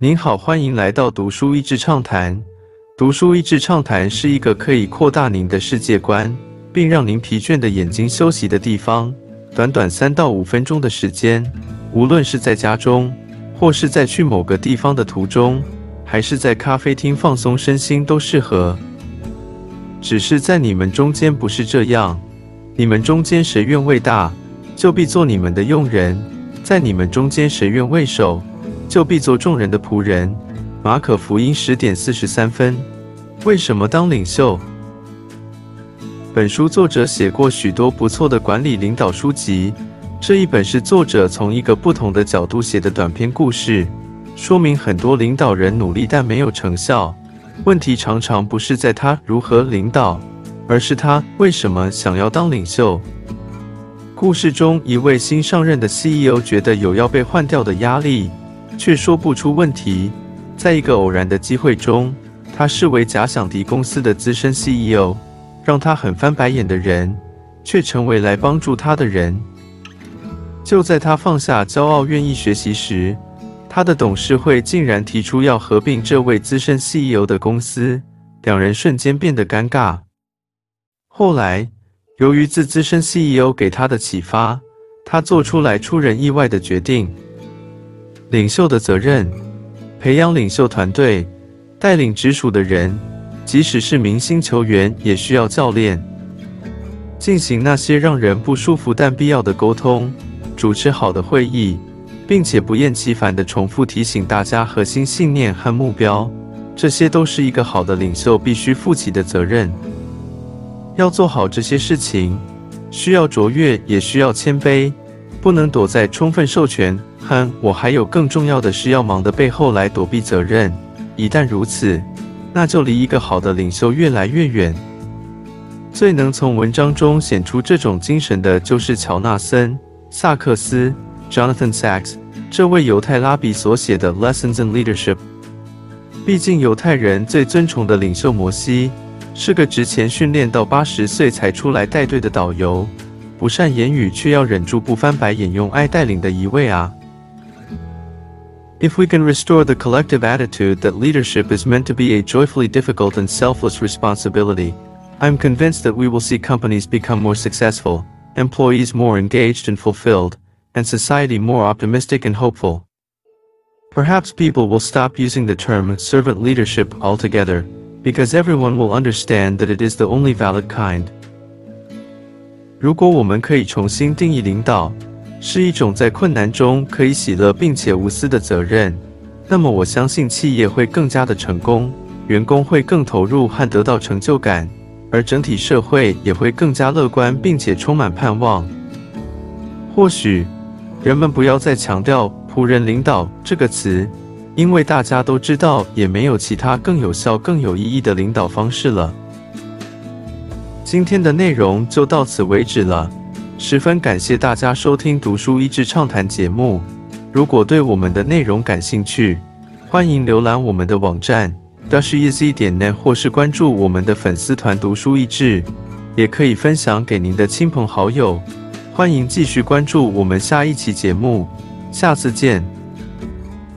您好，欢迎来到读书益智畅谈。读书益智畅谈是一个可以扩大您的世界观，并让您疲倦的眼睛休息的地方。短短三到五分钟的时间，无论是在家中，或是在去某个地方的途中，还是在咖啡厅放松身心，都适合。只是在你们中间不是这样。你们中间谁愿为大，就必做你们的佣人；在你们中间谁愿为首，就必做众人的仆人。马可福音十点四十三分。为什么当领袖？本书作者写过许多不错的管理领导书籍，这一本是作者从一个不同的角度写的短篇故事，说明很多领导人努力但没有成效。问题常常不是在他如何领导。而是他为什么想要当领袖？故事中一位新上任的 CEO 觉得有要被换掉的压力，却说不出问题。在一个偶然的机会中，他视为假想敌公司的资深 CEO，让他很翻白眼的人，却成为来帮助他的人。就在他放下骄傲，愿意学习时，他的董事会竟然提出要合并这位资深 CEO 的公司，两人瞬间变得尴尬。后来，由于自资深 CEO 给他的启发，他做出来出人意外的决定。领袖的责任：培养领袖团队，带领直属的人，即使是明星球员也需要教练。进行那些让人不舒服但必要的沟通，主持好的会议，并且不厌其烦地重复提醒大家核心信念和目标，这些都是一个好的领袖必须负起的责任。要做好这些事情，需要卓越，也需要谦卑，不能躲在充分授权哼我还有更重要的事要忙的背后来躲避责任。一旦如此，那就离一个好的领袖越来越远。最能从文章中显出这种精神的，就是乔纳森·萨克斯 （Jonathan Sachs） 这位犹太拉比所写的《Lessons in Leadership》。毕竟，犹太人最尊崇的领袖摩西。是个值前训练到八十岁才出来带队的导游，不善言语却要忍住不翻白眼，用爱带领的一位啊。If we can restore the collective attitude that leadership is meant to be a joyfully difficult and selfless responsibility, I'm convinced that we will see companies become more successful, employees more engaged and fulfilled, and society more optimistic and hopeful. Perhaps people will stop using the term servant leadership altogether because everyone will understand that it is the only valid kind. 如果我们可以重新定义领导 是一种在困难中可以喜乐并且无私的责任，那么我相信企业会更加的成功，员工会更投入和得到成就感，而整体社会也会更加乐观并且充满盼望。或许人们不要再强调仆人领导这个词。因为大家都知道，也没有其他更有效、更有意义的领导方式了。今天的内容就到此为止了，十分感谢大家收听《读书益智畅谈》节目。如果对我们的内容感兴趣，欢迎浏览我们的网站 dasheasy 点 net，或是关注我们的粉丝团“读书益智”，也可以分享给您的亲朋好友。欢迎继续关注我们下一期节目，下次见。